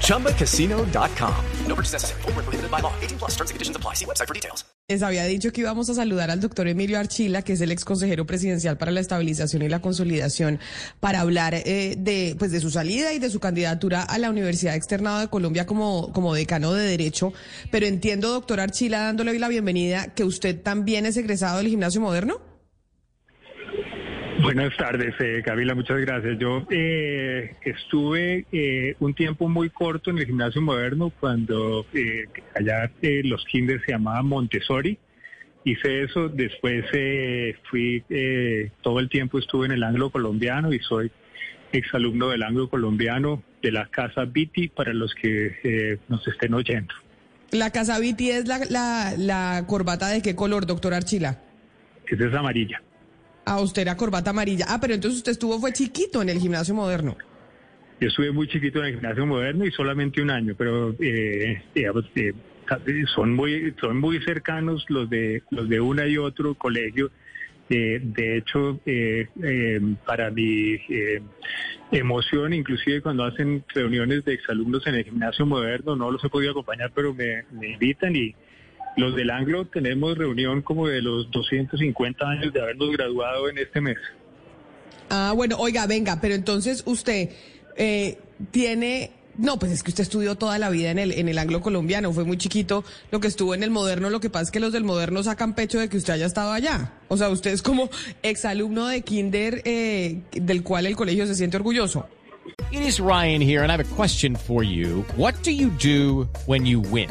ChumbaCasino.com. No purchase necessary. Full prohibited by law. 18 plus terms and conditions apply. See website for details. Les había dicho que íbamos a saludar al doctor Emilio Archila, que es el ex consejero presidencial para la estabilización y la consolidación, para hablar eh, de, pues, de su salida y de su candidatura a la Universidad Externado de Colombia como, como decano de Derecho. Pero entiendo, doctor Archila, dándole la bienvenida, que usted también es egresado del Gimnasio Moderno. Buenas tardes, eh, Camila, muchas gracias. Yo eh, estuve eh, un tiempo muy corto en el gimnasio moderno cuando eh, allá eh, los kinders se llamaban Montessori. Hice eso, después eh, fui, eh, todo el tiempo estuve en el Anglo Colombiano y soy exalumno del Anglo Colombiano de la Casa Viti para los que eh, nos estén oyendo. La Casa Viti es la, la, la corbata de qué color, doctor Archila? Esa es amarilla. Ah, usted era corbata amarilla. Ah, pero entonces usted estuvo, fue chiquito en el gimnasio moderno. Yo estuve muy chiquito en el gimnasio moderno y solamente un año, pero eh, son muy son muy cercanos los de los de una y otro colegio. Eh, de hecho, eh, eh, para mi eh, emoción, inclusive cuando hacen reuniones de exalumnos en el gimnasio moderno, no los he podido acompañar, pero me invitan y los del Anglo tenemos reunión como de los 250 años de habernos graduado en este mes. Ah, bueno, oiga, venga, pero entonces usted eh, tiene... No, pues es que usted estudió toda la vida en el, en el anglo colombiano, fue muy chiquito lo que estuvo en el moderno, lo que pasa es que los del moderno sacan pecho de que usted haya estado allá. O sea, usted es como exalumno de kinder eh, del cual el colegio se siente orgulloso. It is Ryan here and I have a question for you. What do you do when you win?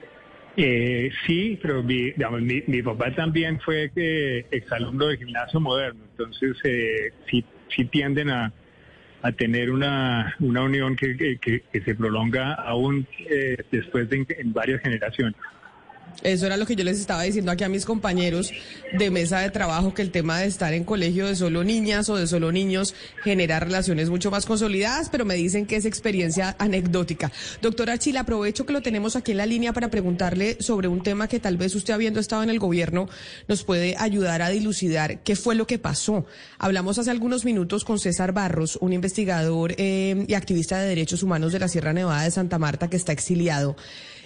Eh, sí, pero mi, digamos, mi, mi papá también fue eh, exalumno de gimnasio moderno, entonces eh, sí, sí tienden a, a tener una, una unión que, que, se prolonga aún eh, después de en varias generaciones. Eso era lo que yo les estaba diciendo aquí a mis compañeros de mesa de trabajo, que el tema de estar en colegio de solo niñas o de solo niños genera relaciones mucho más consolidadas, pero me dicen que es experiencia anecdótica. Doctora Chila, aprovecho que lo tenemos aquí en la línea para preguntarle sobre un tema que tal vez usted habiendo estado en el gobierno nos puede ayudar a dilucidar qué fue lo que pasó. Hablamos hace algunos minutos con César Barros, un investigador eh, y activista de derechos humanos de la Sierra Nevada de Santa Marta que está exiliado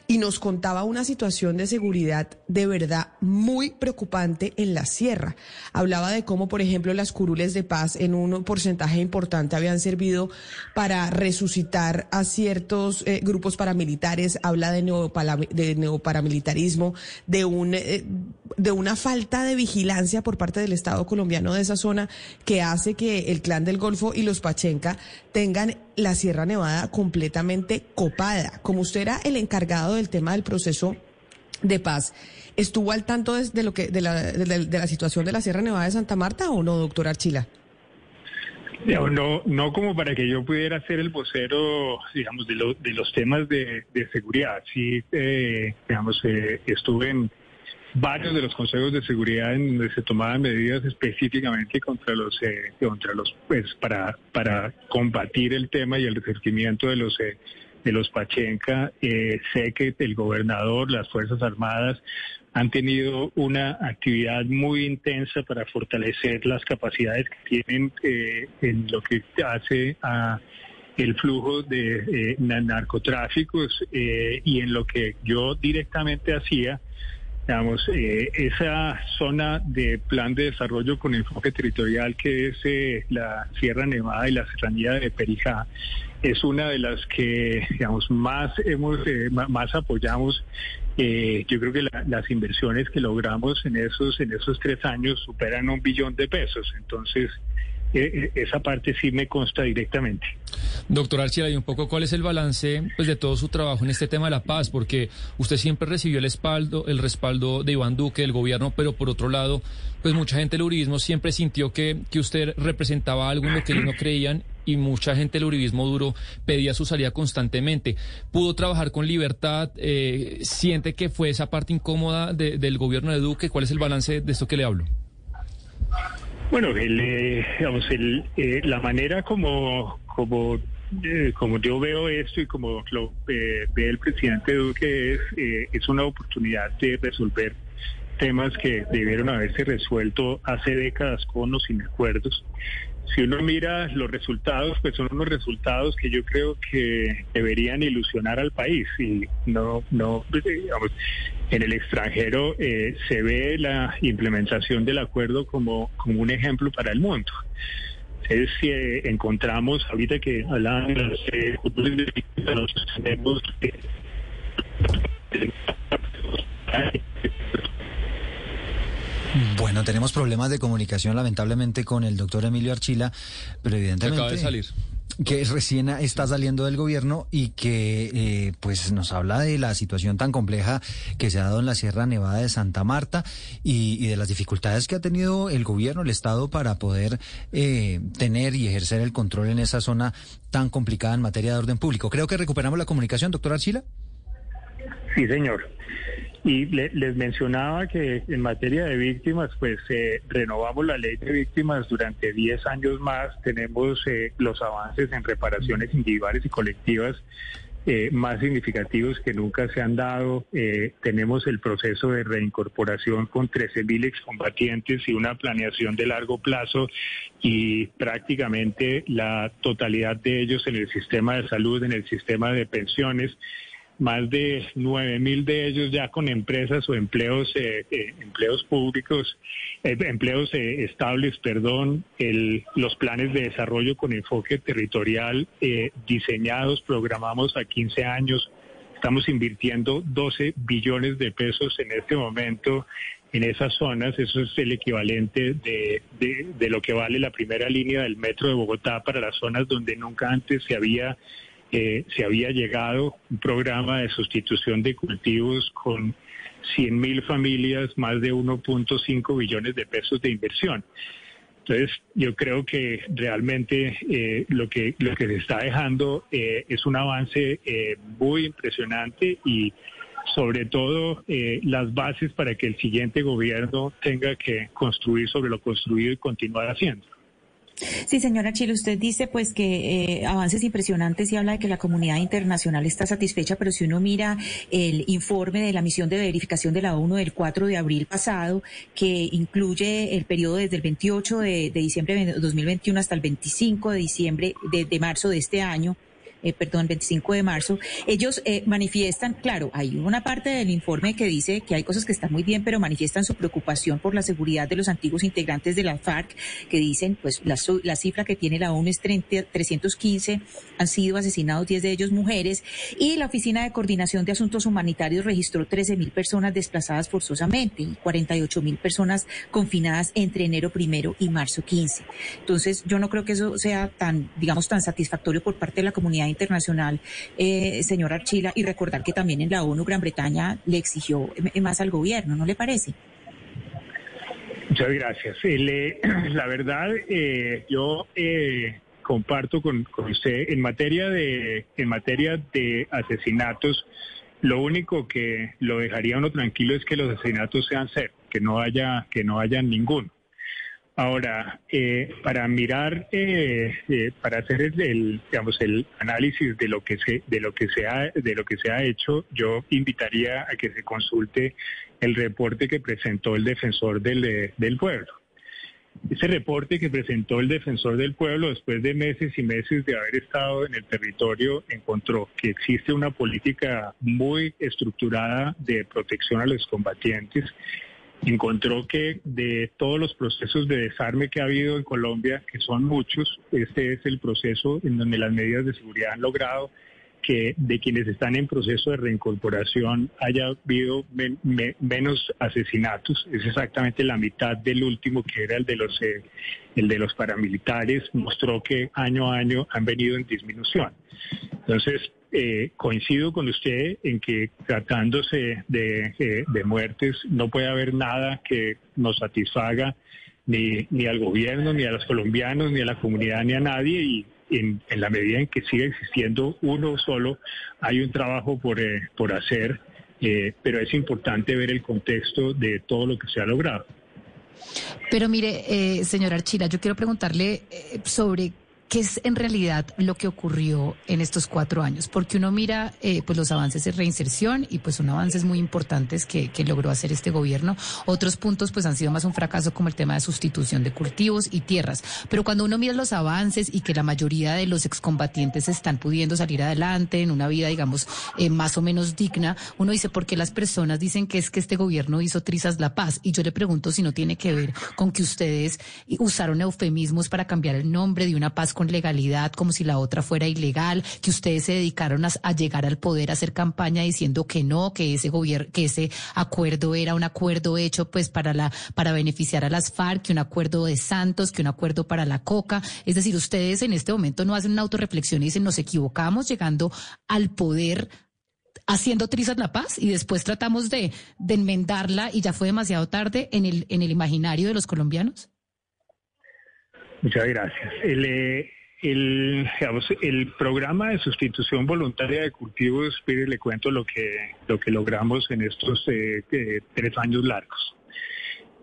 y nos contaba una situación de seguridad de verdad muy preocupante en la sierra. Hablaba de cómo, por ejemplo, las curules de paz en un porcentaje importante habían servido para resucitar a ciertos eh, grupos paramilitares. Habla de, de neoparamilitarismo, de un eh, de una falta de vigilancia por parte del Estado colombiano de esa zona que hace que el clan del Golfo y los Pachenca tengan la Sierra Nevada completamente copada. Como usted era el encargado del tema del proceso de paz, ¿estuvo al tanto de, lo que de la, de, de la situación de la Sierra Nevada de Santa Marta o no, doctor Archila? No, no, como para que yo pudiera ser el vocero, digamos, de, lo- de los temas de seguridad. Sí, eh, digamos, eh, estuve en varios de los consejos de seguridad en donde se tomaban medidas específicamente contra los, eh, contra los, pues, para, para combatir el tema y el resurgimiento de los, eh, de los Pachenca. Eh, sé que el gobernador, las Fuerzas Armadas han tenido una actividad muy intensa para fortalecer las capacidades que tienen eh, en lo que hace a el flujo de eh, na- narcotráficos y en lo que yo directamente hacía, digamos, eh, esa zona de plan de desarrollo con enfoque territorial que es eh, la Sierra Nevada y la Serranía de Perijá, es una de las que, digamos, más hemos, eh, más apoyamos. Eh, yo creo que la- las inversiones que logramos en esos, en esos tres años superan un billón de pesos. Entonces, esa parte sí me consta directamente. Doctor Archila, y un poco cuál es el balance pues, de todo su trabajo en este tema de la paz, porque usted siempre recibió el respaldo, el respaldo de Iván Duque, del gobierno, pero por otro lado, pues mucha gente del uribismo siempre sintió que, que usted representaba algo en lo que ellos no creían y mucha gente del uribismo duro pedía su salida constantemente. ¿Pudo trabajar con libertad? Eh, ¿Siente que fue esa parte incómoda del gobierno de Duque? ¿Cuál es el balance de esto que le hablo? Bueno, eh, el, eh, la manera como, como, eh, como yo veo esto y como lo ve el presidente Duque es, es una oportunidad de resolver temas que debieron haberse resuelto hace décadas con o sin acuerdos si uno mira los resultados, pues son unos resultados que yo creo que deberían ilusionar al país y no, no, digamos, en el extranjero eh, se ve la implementación del acuerdo como, como un ejemplo para el mundo. Es si eh, encontramos, ahorita que hablaban de los eh, tenemos bueno, tenemos problemas de comunicación lamentablemente con el doctor Emilio Archila, pero evidentemente... Acaba de salir que recién está saliendo del gobierno y que eh, pues nos habla de la situación tan compleja que se ha dado en la Sierra Nevada de Santa Marta y, de las dificultades que ha tenido el gobierno, el Estado para poder eh, tener y ejercer el control en esa zona tan complicada en materia de orden público. Creo que recuperamos la comunicación, doctor Archila. Sí, señor. Y les mencionaba que en materia de víctimas, pues eh, renovamos la ley de víctimas durante 10 años más. Tenemos eh, los avances en reparaciones individuales y colectivas eh, más significativos que nunca se han dado. tenemos el proceso de reincorporación con 13.000 excombatientes y una planeación de largo plazo y prácticamente la totalidad de ellos en el sistema de salud, en el sistema de pensiones más de nueve mil de ellos ya con empresas o empleos eh, eh, empleos públicos eh, empleos estables perdón el, los planes de desarrollo con enfoque territorial diseñados programamos a 15 años. Estamos invirtiendo 12 billones de pesos en este momento en esas zonas, eso es el equivalente de, de, de lo que vale la primera línea del metro de Bogotá para las zonas donde nunca antes se había se había llegado un programa de sustitución de cultivos con 100.000 familias, más de 1.5 billones de pesos de inversión. Entonces, yo creo que realmente eh, lo que lo que se está dejando eh, es un avance eh, muy impresionante y sobre todo las bases para que el siguiente gobierno tenga que construir sobre lo construido y continuar haciendo. Sí, señora Chile, usted dice pues que eh, avances impresionantes y habla de que la comunidad internacional está satisfecha, pero si uno mira el informe de la misión de verificación de la ONU del 4 de abril pasado, que incluye el periodo desde el 28 de, diciembre de 2021 hasta el 25 de diciembre de marzo de este año, eh, perdón, 25 de marzo, ellos eh, manifiestan, claro, hay una parte del informe que dice que hay cosas que están muy bien, pero manifiestan su preocupación por la seguridad de los antiguos integrantes de la FARC, que dicen, pues la, cifra que tiene la ONU es 315, han sido asesinados 10 de ellos mujeres, y la Oficina de Coordinación de Asuntos Humanitarios registró 13 mil personas desplazadas forzosamente y 48 mil personas confinadas entre enero primero y marzo 15. Entonces, yo no creo que eso sea tan, digamos, tan satisfactorio por parte de la comunidad internacional, eh, señor Archila, y recordar que también en la ONU Gran Bretaña le exigió más al gobierno, ¿no le parece? Muchas gracias. Eh, la verdad, eh, yo eh, comparto con, con, usted en materia de en materia de asesinatos. Lo único que lo dejaría uno tranquilo es que los asesinatos sean cero, que no haya que no haya ninguno. Ahora, eh, para mirar, eh, eh, para hacer el, digamos, el análisis de lo que se, de lo que se ha, de lo que se ha hecho, yo invitaría a que se consulte el reporte que presentó el defensor del, del pueblo. Ese reporte que presentó el defensor del pueblo después de meses y meses de haber estado en el territorio encontró que existe una política muy estructurada de protección a los combatientes encontró que de todos los procesos de desarme que ha habido en Colombia, que son muchos, este es el proceso en donde las medidas de seguridad han logrado que de quienes están en proceso de reincorporación haya habido menos asesinatos. Es exactamente la mitad del último que era el de los eh, el de los paramilitares. Mostró que año a año han venido en disminución. Entonces eh, coincido con usted en que tratándose de, eh, de muertes no puede haber nada que nos satisfaga ni, ni al gobierno, ni a los colombianos, ni a la comunidad, ni a nadie. Y en, la medida en que siga existiendo uno solo, hay un trabajo por, eh, por hacer, eh, pero es importante ver el contexto de todo lo que se ha logrado. Pero mire, eh, señor Archila, yo quiero preguntarle eh, sobre ¿Qué es en realidad lo que ocurrió en estos cuatro años? Porque uno mira eh, pues los avances de reinserción y pues son avances muy importantes que, que, logró hacer este gobierno. Otros puntos pues han sido más un fracaso como el tema de sustitución de cultivos y tierras. Pero cuando uno mira los avances y que la mayoría de los excombatientes están pudiendo salir adelante en una vida digamos eh, más o menos digna, uno dice ¿por qué las personas dicen que es que este gobierno hizo trizas la paz? Y yo le pregunto si no tiene que ver con que ustedes usaron eufemismos para cambiar el nombre de una paz con legalidad como si la otra fuera ilegal, que ustedes se dedicaron a, llegar al poder, a hacer campaña diciendo que no, que ese gobierno, que ese acuerdo era un acuerdo hecho pues para la, para beneficiar a las FARC, que un acuerdo de Santos, que un acuerdo para la coca. Es decir, ustedes en este momento no hacen una autorreflexión y dicen nos equivocamos llegando al poder haciendo trizas la paz y después tratamos de, de enmendarla y ya fue demasiado tarde en el, en el imaginario de los colombianos? Muchas gracias. El, eh, el, el programa de sustitución voluntaria de cultivos, mire, le cuento lo que, lo que logramos en estos eh, tres años largos.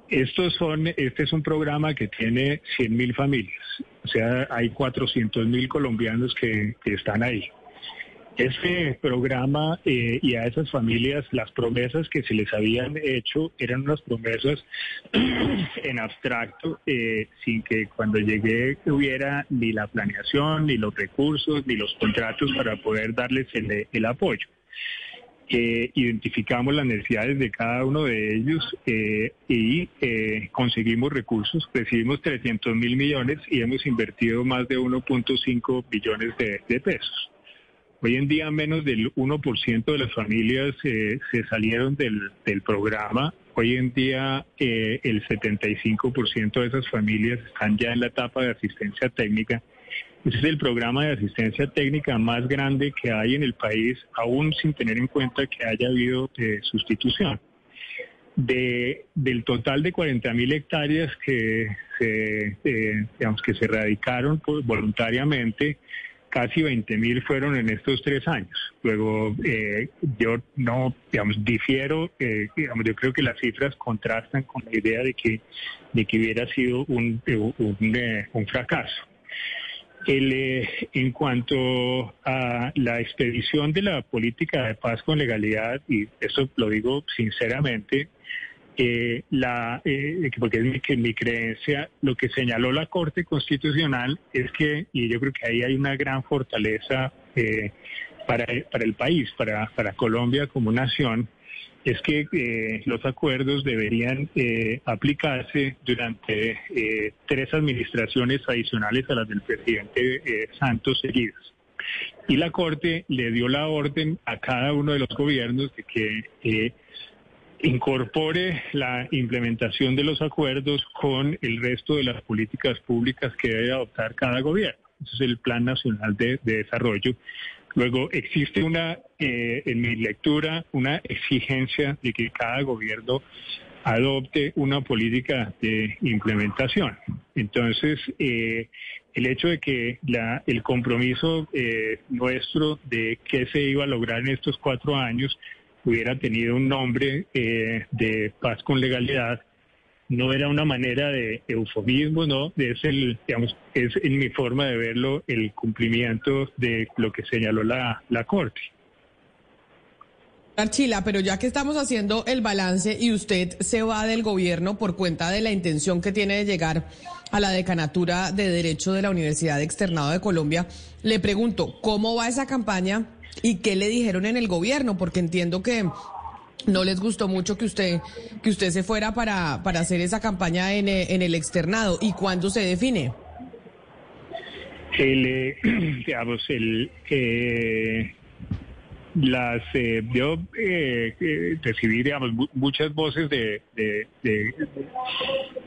Estos son, este es un programa que tiene 100.000 familias, o sea, hay 400.000 colombianos que, que están ahí. Este programa eh, y a esas familias las promesas que se les habían hecho eran unas promesas en abstracto, eh, sin que cuando llegué hubiera ni la planeación, ni los recursos, ni los contratos para poder darles el, apoyo. Eh, identificamos las necesidades de cada uno de ellos y conseguimos recursos, recibimos 300 mil millones y hemos invertido más de 1.5 billones de pesos. Hoy en día menos del 1% de las familias eh, se salieron del, programa. Hoy en día eh, el 75% de esas familias están ya en la etapa de asistencia técnica. Ese es el programa de asistencia técnica más grande que hay en el país, aún sin tener en cuenta que haya habido eh, sustitución. De, del total de 40 mil hectáreas que se, digamos, que se erradicaron voluntariamente, casi 20 mil fueron en estos tres años. Luego, eh, yo no, digamos, difiero, eh, digamos, yo creo que las cifras contrastan con la idea de que, de que hubiera sido un, un, un fracaso. El, en cuanto a la expedición de la política de paz con legalidad, y eso lo digo sinceramente, eh, la, eh, porque es mi, que mi creencia, lo que señaló la Corte Constitucional es que, y yo creo que ahí hay una gran fortaleza eh, para, para el país, para, para Colombia como nación, es que eh, los acuerdos deberían eh, aplicarse durante tres administraciones adicionales a las del presidente Santos seguidas. Y la Corte le dio la orden a cada uno de los gobiernos de que incorpore la implementación de los acuerdos con el resto de las políticas públicas que debe adoptar cada gobierno. Ese es el Plan Nacional de, Desarrollo. Luego, existe una, eh, en mi lectura, una exigencia de que cada gobierno adopte una política de implementación. Entonces, eh, el hecho de que la, el compromiso eh, nuestro de qué se iba a lograr en estos cuatro años hubiera tenido un nombre eh, de paz con legalidad, no era una manera de eufemismo, no, es el, digamos, es en mi forma de verlo el cumplimiento de lo que señaló la, la Corte. Archila, pero ya que estamos haciendo el balance y usted se va del gobierno por cuenta de la intención que tiene de llegar a la decanatura de Derecho de la Universidad Externado de Colombia, le pregunto, ¿cómo va esa campaña? ¿Y qué le dijeron en el gobierno? Porque entiendo que no les gustó mucho que usted que usted se fuera para, para hacer esa campaña en, eh, en el externado. ¿Y cuándo se define? El, eh, el, eh, las eh, yo eh, eh, recibí digamos mu- muchas voces de, de,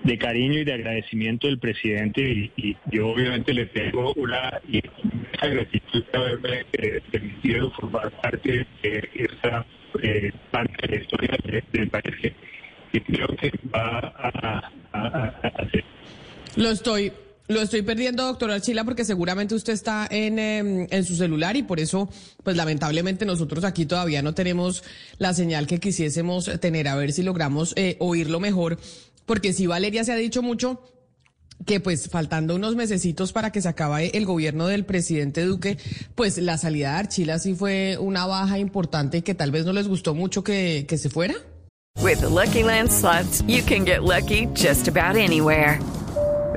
de, cariño y de agradecimiento del presidente y, y yo obviamente le tengo una inmensa gratitud de haberme eh, permitido formar parte de esta eh, parte de la historia de- del país que, creo que va a hacer. Lo estoy, lo estoy perdiendo, doctor Archila, porque seguramente usted está en, em, en su celular y por eso, pues lamentablemente nosotros aquí todavía no tenemos la señal que quisiésemos tener. A ver si logramos eh, oírlo mejor, porque si Valeria se ha dicho mucho que pues faltando unos mesecitos para que se acabe el gobierno del presidente Duque, pues la salida de Archila sí fue una baja importante y que tal vez no les gustó mucho que, que se fuera. With the Lucky Land you can get lucky just about anywhere.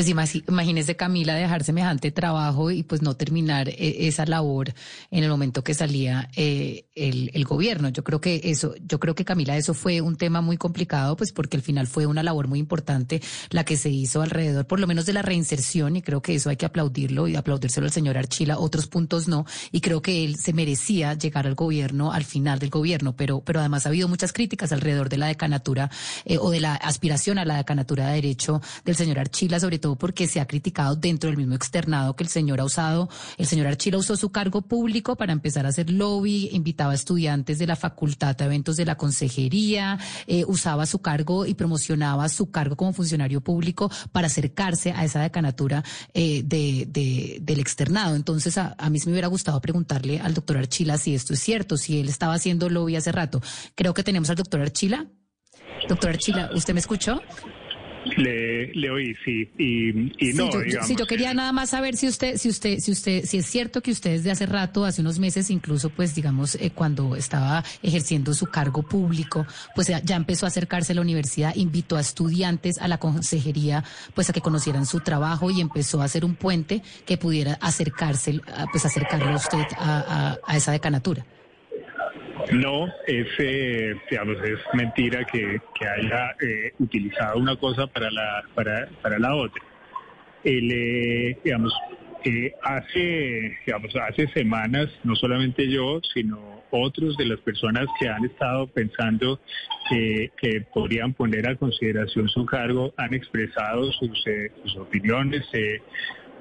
Pues imagínese Camila dejar semejante trabajo y pues no terminar eh, esa labor en el momento que salía eh, el, el gobierno. Yo creo que eso, yo creo que Camila eso fue un tema muy complicado, pues porque al final fue una labor muy importante la que se hizo alrededor, por lo menos de la reinserción y creo que eso hay que aplaudirlo y aplaudírselo al señor Archila. Otros puntos no y creo que él se merecía llegar al gobierno al final del gobierno, pero pero además ha habido muchas críticas alrededor de la decanatura eh, o de la aspiración a la decanatura de derecho del señor Archila, sobre todo porque se ha criticado dentro del mismo externado que el señor ha usado, el señor Archila usó su cargo público para empezar a hacer lobby, invitaba a estudiantes de la facultad a eventos de la consejería, eh, usaba su cargo y promocionaba su cargo como funcionario público para acercarse a esa decanatura eh, de, de- del externado. Entonces, a, a mí me hubiera gustado preguntarle al doctor Archila si esto es cierto, si él estaba haciendo lobby hace rato. Creo que tenemos al doctor Archila. Doctor Archila, ¿usted me escuchó? Le, le oí, sí, y, y Sí, no, yo, yo- digamos. sí, yo quería nada más saber si usted, si usted, si usted, si es cierto que usted desde hace rato, hace unos meses, incluso, pues, digamos, eh, cuando estaba ejerciendo su cargo público, pues ya, ya empezó a acercarse a la universidad, invitó a estudiantes a la consejería, pues, a que conocieran su trabajo y empezó a hacer un puente que pudiera acercarse, pues, acercarlo a usted a, a- a esa decanatura. No, es, eh, digamos, es mentira que, haya eh, utilizado una cosa para la, para, para la otra. El, eh, digamos, eh, hace, digamos, hace semanas, no solamente yo, sino otros de las personas que han estado pensando que podrían poner a consideración su cargo, han expresado sus, sus opiniones.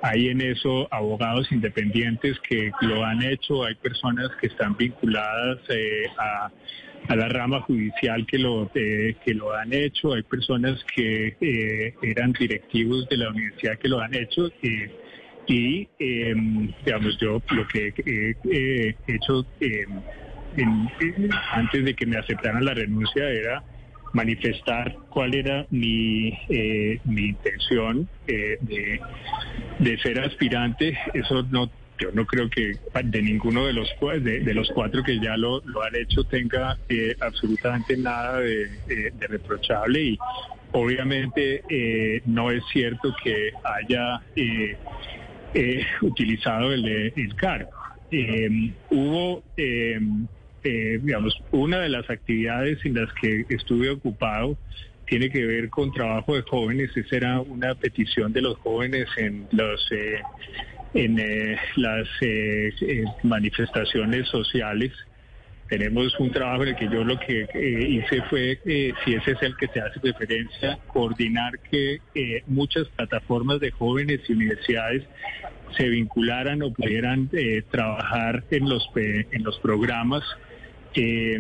Hay en eso abogados independientes que lo han hecho, hay personas que están vinculadas eh, a, la rama judicial que lo, eh, que lo han hecho, hay personas que eh, eran directivos de la universidad que lo han hecho. y, eh, digamos, yo lo que he hecho en- antes de que me aceptaran la renuncia era manifestar cuál era mi, eh, mi intención eh, de, de ser aspirante. Eso no, yo no creo que de ninguno de los de, de los cuatro que ya lo, lo han hecho tenga eh, absolutamente nada de, eh, de reprochable y obviamente eh, no es cierto que haya eh, utilizado el, el cargo. Hubo, eh, digamos, una de las actividades en las que estuve ocupado tiene que ver con trabajo de jóvenes. Esa era una petición de los jóvenes en los eh, en eh, las eh, eh, manifestaciones sociales. Tenemos un trabajo en el que yo lo que hice fue, si ese es el que se hace referencia, coordinar que muchas plataformas de jóvenes y universidades se vincularan o pudieran trabajar en los en los programas. Eh,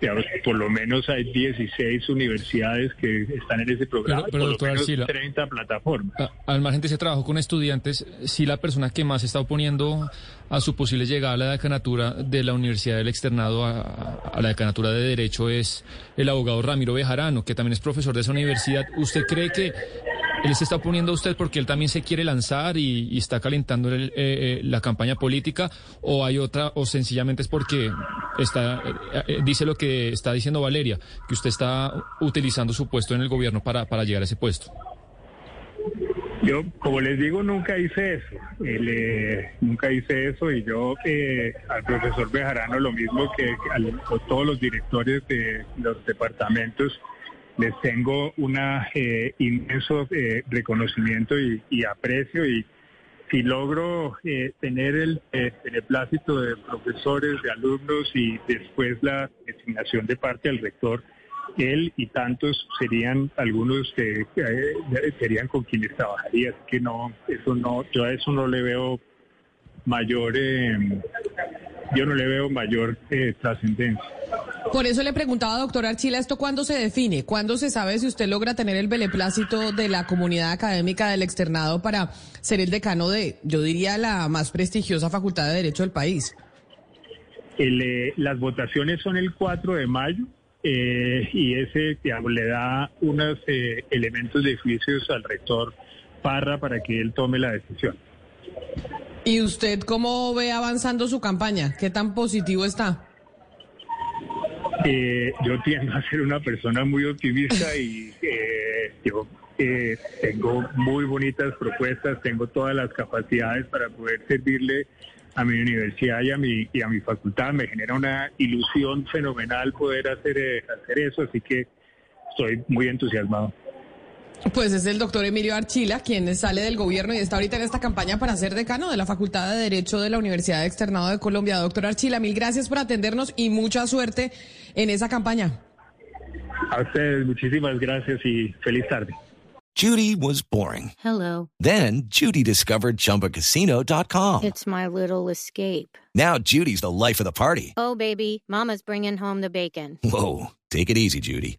digamos, por lo menos hay 16 universidades que están en ese programa, Pero- pero, por lo menos Arcila, 30 plataformas. A- Al margen de ese trabajo con estudiantes, si la persona que más está oponiendo a su posible llegada a la decanatura de la Universidad del Externado a, a la decanatura de Derecho es el abogado Ramiro Bejarano, que también es profesor de esa universidad. ¿Usted cree que él se está poniendo a usted porque él también se quiere lanzar y, está calentando el, eh, eh, la campaña política o hay otra o sencillamente es porque está eh, dice lo que está diciendo Valeria que usted está utilizando su puesto en el gobierno para, para llegar a ese puesto. Yo, como les digo, nunca hice eso. nunca hice eso y yo al profesor Bejarano lo mismo que a, todos los directores de los departamentos les tengo un eh, inmenso eh, reconocimiento y, aprecio y si logro eh, tener el beneplácito de profesores, de alumnos y después la designación de parte del rector, él y tantos serían algunos que serían con quienes trabajaría. Así que no, eso no, yo a eso no le veo mayor, yo no le veo mayor trascendencia. Por eso le preguntaba, doctor Archila, ¿esto cuándo se define? ¿Cuándo se sabe si usted logra tener el beneplácito de la comunidad académica del externado para ser el decano de, yo diría, la más prestigiosa facultad de Derecho del país? Eh, las votaciones son el 4 de mayo eh, y ese le da unos eh, elementos de juicios al rector Parra para que él tome la decisión. ¿Y usted cómo ve avanzando su campaña? ¿Qué tan positivo está? Eh, yo tiendo a ser una persona muy optimista y eh, yo eh, tengo muy bonitas propuestas, tengo todas las capacidades para poder servirle a mi universidad y a mi, y a mi facultad. Me genera una ilusión fenomenal poder hacer, hacer eso, así que estoy muy entusiasmado. Pues es el doctor Emilio Archila, quien sale del gobierno y está ahorita en esta campaña para ser decano de la Facultad de Derecho de la Universidad de Externado de Colombia. Doctor Archila, mil gracias por atendernos y mucha suerte en esa campaña. A ustedes, muchísimas gracias y feliz tarde. Judy was boring. Hello. Then Judy discovered chumbacasino.com. It's my little escape. Now Judy's the life of the party. Oh, baby, Mama's bringing home the bacon. Whoa. Take it easy, Judy.